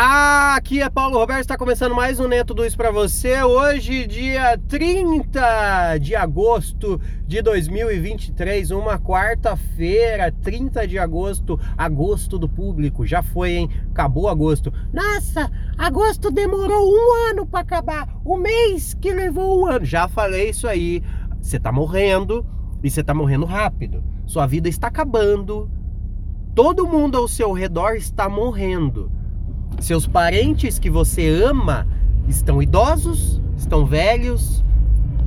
Ah, aqui é Paulo Roberto, está começando mais um Neto 2 para você. Hoje, dia 30 de agosto de 2023, uma quarta-feira, 30 de agosto, agosto do público. Já foi, hein? Acabou agosto. Nossa, agosto demorou um ano para acabar. O mês que levou um ano. Já falei isso aí. Você tá morrendo e você tá morrendo rápido. Sua vida está acabando. Todo mundo ao seu redor está morrendo seus parentes que você ama estão idosos, estão velhos.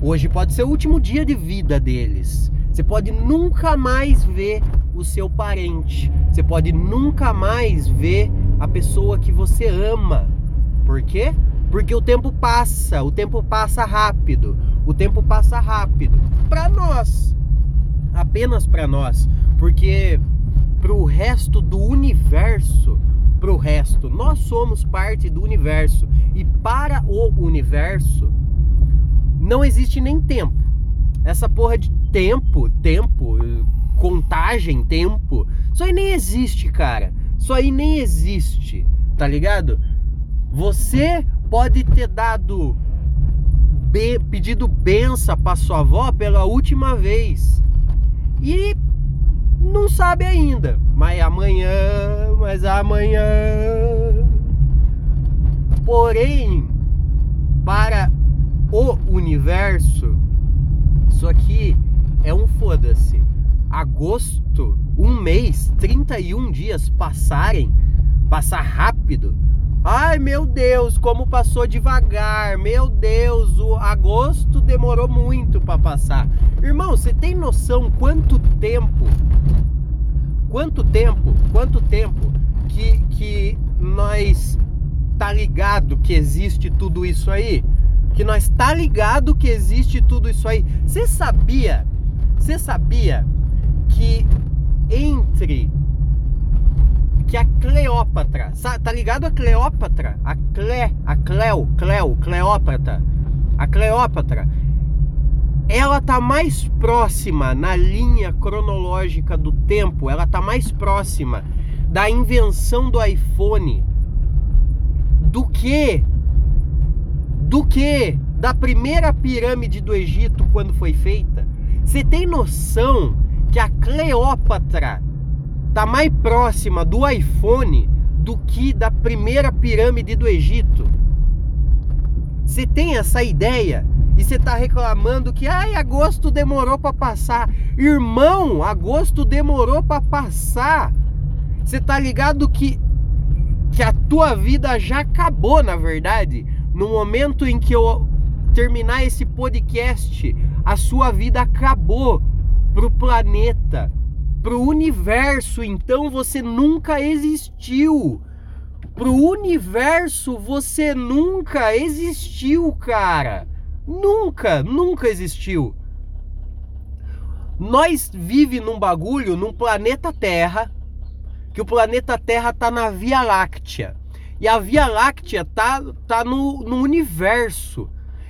Hoje pode ser o último dia de vida deles. Você pode nunca mais ver o seu parente. Você pode nunca mais ver a pessoa que você ama. Por quê? Porque o tempo passa, o tempo passa rápido. O tempo passa rápido para nós. Apenas para nós, porque para o resto do universo para o resto. Nós somos parte do universo e para o universo não existe nem tempo. Essa porra de tempo, tempo, contagem, tempo, isso aí nem existe, cara. Isso aí nem existe, tá ligado? Você pode ter dado be, pedido benção para sua avó pela última vez e não sabe ainda, mas amanhã, mas amanhã. Porém, para o universo, isso aqui é um foda-se. Agosto, um mês, 31 dias passarem, passar rápido. Ai meu Deus, como passou devagar. Meu Deus, o agosto demorou muito para passar. Irmão, você tem noção quanto tempo quanto tempo, quanto tempo que, que nós tá ligado que existe tudo isso aí? Que nós tá ligado que existe tudo isso aí? Você sabia? Você sabia que entre que a Cleópatra, tá ligado a Cleópatra? A Cle, a Cleo, Cleo, Cleópatra. A Cleópatra ela tá mais próxima na linha cronológica do tempo, ela tá mais próxima da invenção do iPhone do que do que da primeira pirâmide do Egito quando foi feita. Você tem noção que a Cleópatra tá mais próxima do iPhone do que da primeira pirâmide do Egito? Você tem essa ideia? e você tá reclamando que ai, agosto demorou para passar. Irmão, agosto demorou para passar. Você tá ligado que que a tua vida já acabou, na verdade, no momento em que eu terminar esse podcast, a sua vida acabou pro planeta, pro universo, então você nunca existiu. Pro universo você nunca existiu, cara. Nunca, nunca existiu. Nós vive num bagulho, num planeta Terra, que o planeta Terra tá na Via Láctea. E a Via Láctea tá, tá no, no universo.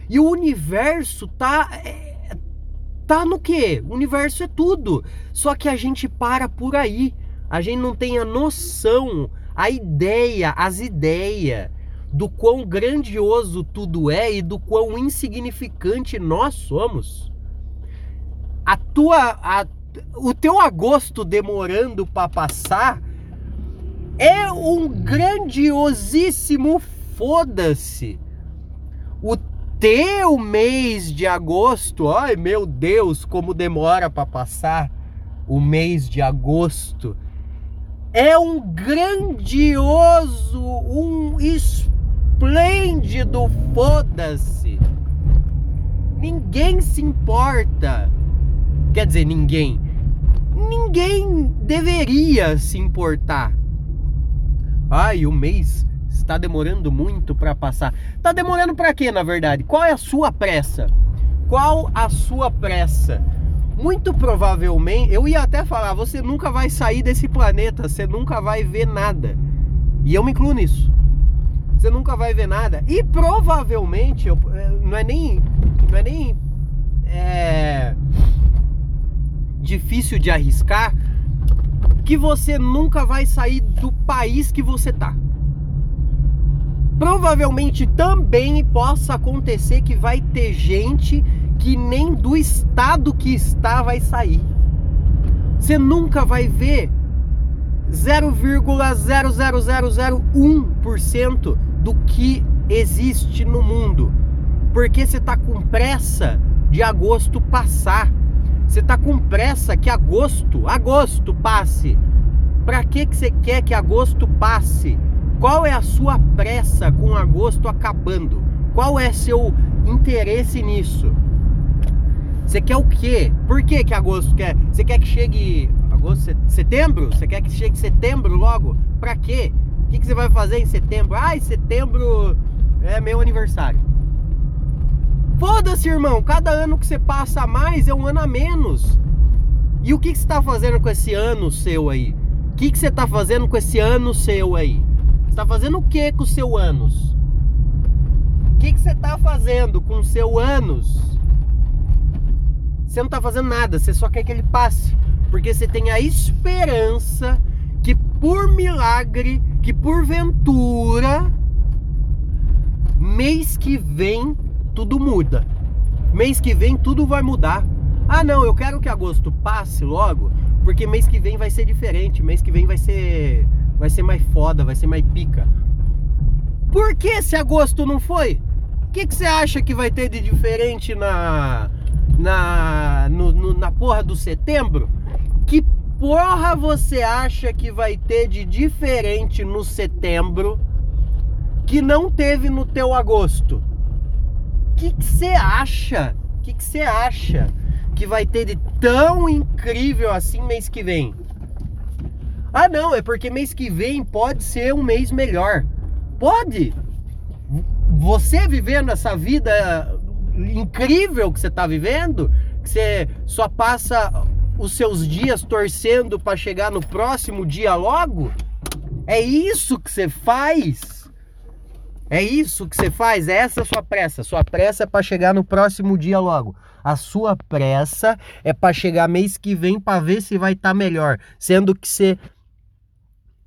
E o universo tá é, tá no quê? O universo é tudo. Só que a gente para por aí. A gente não tem a noção, a ideia, as ideias do quão grandioso tudo é e do quão insignificante nós somos. A tua, a, o teu agosto demorando para passar é um grandiosíssimo foda-se. O teu mês de agosto, ai meu Deus, como demora para passar o mês de agosto. É um grandioso, um esplêndido, foda-se. Ninguém se importa. Quer dizer, ninguém. Ninguém deveria se importar. Ai, o mês está demorando muito para passar. Tá demorando para quê, na verdade? Qual é a sua pressa? Qual a sua pressa? Muito provavelmente, eu ia até falar, você nunca vai sair desse planeta, você nunca vai ver nada. E eu me incluo nisso você nunca vai ver nada. E provavelmente, eu, é, não é nem. Não é nem. É, difícil de arriscar que você nunca vai sair do país que você tá. provavelmente também possa acontecer que vai ter gente que nem do estado que está vai sair. Você nunca vai ver 0,00001% do que existe no mundo. Porque você está com pressa de agosto passar. Você está com pressa que agosto, agosto passe. Para que que você quer que agosto passe? Qual é a sua pressa com agosto acabando? Qual é seu interesse nisso? Você quer o quê? Por que que agosto quer? Você quer que chegue agosto, setembro? Você quer que chegue setembro logo? Para quê? O que, que você vai fazer em setembro? Ah, em setembro é meu aniversário. Foda-se, irmão. Cada ano que você passa a mais é um ano a menos. E o que, que você está fazendo com esse ano seu aí? O que, que você está fazendo com esse ano seu aí? Você está fazendo o que com o seu anos? O que, que você está fazendo com o seu anos? Você não está fazendo nada, você só quer que ele passe. Porque você tem a esperança que por milagre, que porventura, mês que vem tudo muda. Mês que vem tudo vai mudar. Ah, não, eu quero que agosto passe logo, porque mês que vem vai ser diferente, mês que vem vai ser vai ser mais foda, vai ser mais pica. Por que se agosto não foi? O que, você acha que vai ter de diferente na na no, no, na porra do setembro? Que porra você acha que vai ter de diferente no setembro que não teve no teu agosto? Que você acha? O que você acha que vai ter de tão incrível assim mês que vem? Ah, não, é porque mês que vem pode ser um mês melhor. Pode. Você vivendo essa vida incrível que você está vivendo, que você só passa os seus dias torcendo para chegar no próximo dia logo, é isso que você faz. É isso que você faz, é essa sua pressa. Sua pressa é para chegar no próximo dia logo. A sua pressa é para chegar mês que vem para ver se vai estar tá melhor, sendo que você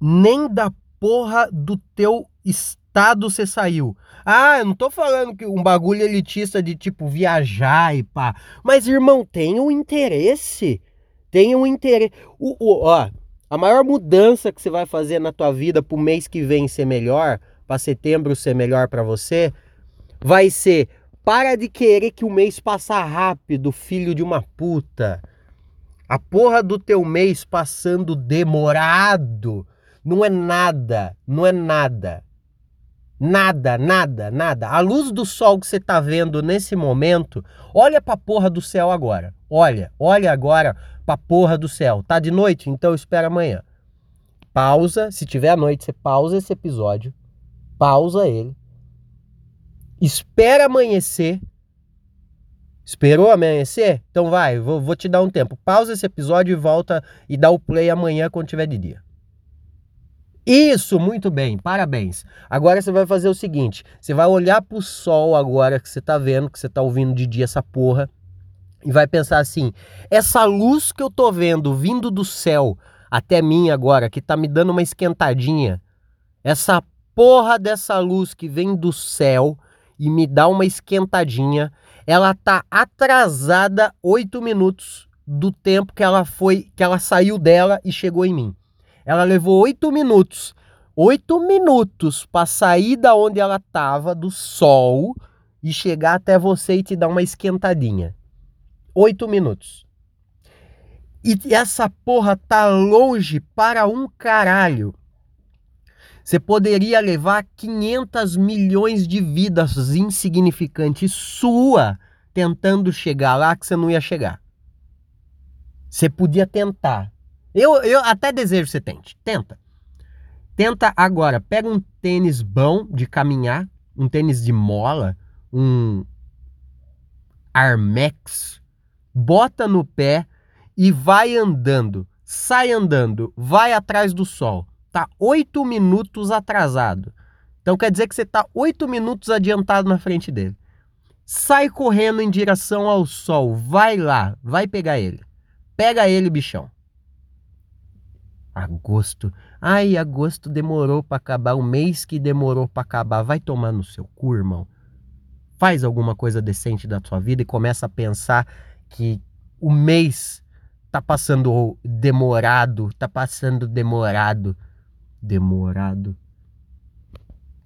nem da porra do teu estado você saiu. Ah, eu não tô falando que um bagulho elitista de tipo viajar e pá. Mas irmão, tem um interesse. Tem um interesse. O, o, ó, a maior mudança que você vai fazer na tua vida pro mês que vem ser melhor para setembro ser melhor para você, vai ser para de querer que o mês passa rápido, filho de uma puta. A porra do teu mês passando demorado não é nada, não é nada. Nada, nada, nada. A luz do sol que você tá vendo nesse momento, olha pra porra do céu agora. Olha, olha agora pra porra do céu. Tá de noite? Então espera amanhã. Pausa, se tiver à noite, você pausa esse episódio pausa ele, espera amanhecer. Esperou amanhecer? Então vai, vou, vou te dar um tempo. Pausa esse episódio e volta e dá o play amanhã quando tiver de dia. Isso, muito bem, parabéns. Agora você vai fazer o seguinte: você vai olhar pro sol agora que você tá vendo, que você tá ouvindo de dia essa porra, e vai pensar assim: essa luz que eu tô vendo vindo do céu até mim agora, que tá me dando uma esquentadinha, essa porra dessa luz que vem do céu e me dá uma esquentadinha, ela tá atrasada oito minutos do tempo que ela foi, que ela saiu dela e chegou em mim. Ela levou oito minutos, oito minutos para sair da onde ela tava do sol e chegar até você e te dar uma esquentadinha. Oito minutos. E essa porra tá longe para um caralho. Você poderia levar 500 milhões de vidas insignificantes sua tentando chegar lá que você não ia chegar. Você podia tentar. Eu, eu até desejo que você tente. Tenta. Tenta agora. Pega um tênis bom de caminhar, um tênis de mola, um Armex, bota no pé e vai andando. Sai andando, vai atrás do sol está oito minutos atrasado. Então quer dizer que você está oito minutos adiantado na frente dele. Sai correndo em direção ao sol, vai lá, vai pegar ele. Pega ele, bichão. Agosto. Ai, agosto demorou para acabar, o mês que demorou para acabar. Vai tomar no seu cu, irmão. Faz alguma coisa decente da sua vida e começa a pensar que o mês tá passando demorado, tá passando demorado. Demorado.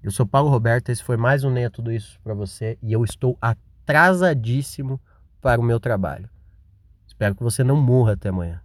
Eu sou Paulo Roberto, esse foi mais um Nem é Tudo Isso para você e eu estou atrasadíssimo para o meu trabalho. Espero que você não morra até amanhã.